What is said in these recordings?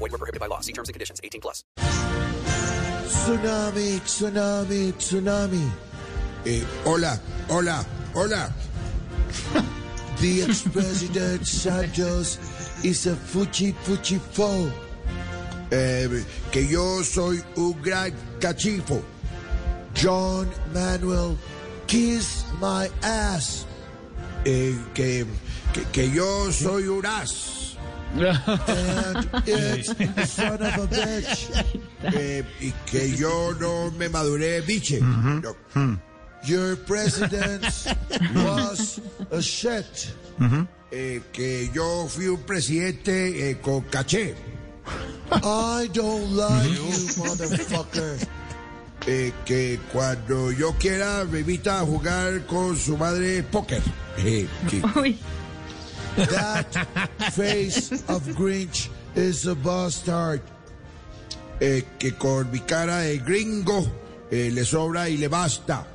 Void were prohibited by law. See terms and conditions. 18 plus. Tsunami, tsunami, tsunami. Eh, hola, hola, hola. The ex-president Santos is a fuchi fuchi foe. Eh, que yo soy un gran cachifo. John Manuel, kiss my ass. Eh, que, que, que yo soy un as. And it's the son of a bitch. Eh, y que yo no me maduré biche. No. Your president was a shit. Eh, que yo fui un presidente eh, con caché. I don't like you, motherfucker. Eh, que cuando yo quiera me invita a jugar con su madre póker. Eh, que- That face of Grinch is a bastard. eh, que con mi cara de gringo eh, le sobra y le basta.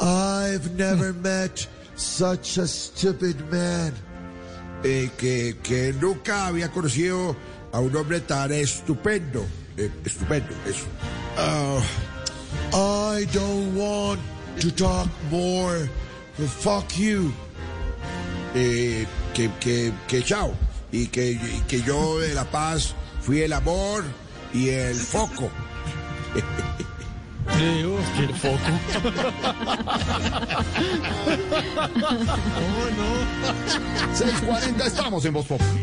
I've never met such a stupid man. Eh, que, que nunca había conocido a un hombre tan estupendo. Eh, estupendo, eso. Ah, I don't want to talk more. Fuck you. Eh, que, que, que chao. Y que, y que yo de La Paz fui el amor y el foco. el foco. 640 estamos en Voz Populi.